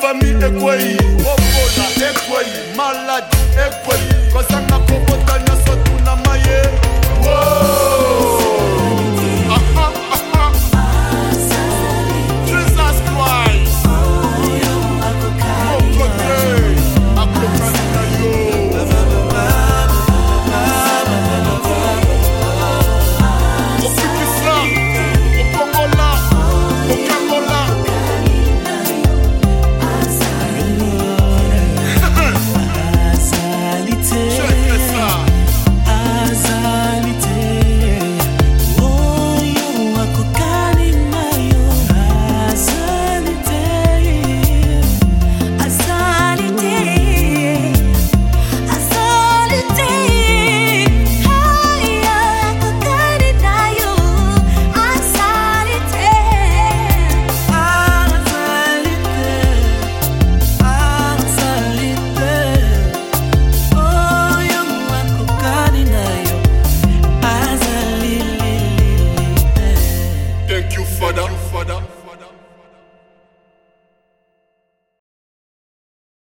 famille écoyée, Obola écoyée, maladie écoyée.